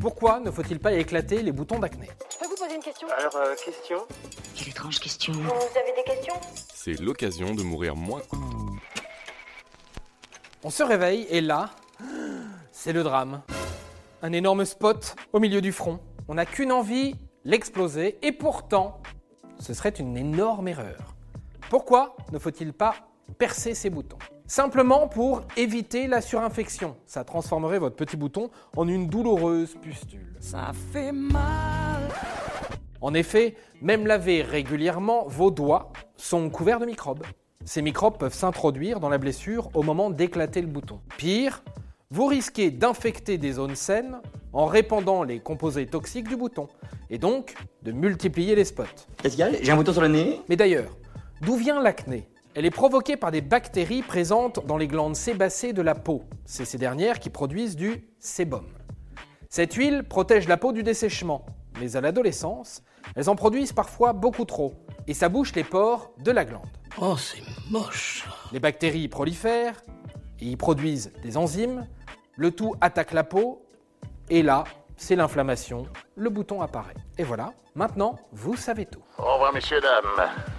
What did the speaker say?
Pourquoi ne faut-il pas éclater les boutons d'acné? Je peux vous poser une question? Alors, euh, question? Quelle étrange question. Vous avez des questions? C'est l'occasion de mourir moins. On se réveille et là, c'est le drame. Un énorme spot au milieu du front. On n'a qu'une envie, l'exploser, et pourtant, ce serait une énorme erreur. Pourquoi ne faut-il pas percer ces boutons Simplement pour éviter la surinfection. Ça transformerait votre petit bouton en une douloureuse pustule. Ça fait mal. En effet, même lavés régulièrement, vos doigts sont couverts de microbes. Ces microbes peuvent s'introduire dans la blessure au moment d'éclater le bouton. Pire, vous risquez d'infecter des zones saines en répandant les composés toxiques du bouton, et donc de multiplier les spots. Qu'est-ce qu'il y a J'ai un bouton sur le nez? Mais d'ailleurs, d'où vient l'acné? Elle est provoquée par des bactéries présentes dans les glandes sébacées de la peau. C'est ces dernières qui produisent du sébum. Cette huile protège la peau du dessèchement, mais à l'adolescence, elles en produisent parfois beaucoup trop, et ça bouche les pores de la glande. Oh, c'est moche. Les bactéries y prolifèrent et y produisent des enzymes. Le tout attaque la peau et là, c'est l'inflammation. Le bouton apparaît. Et voilà, maintenant, vous savez tout. Au revoir, messieurs, dames.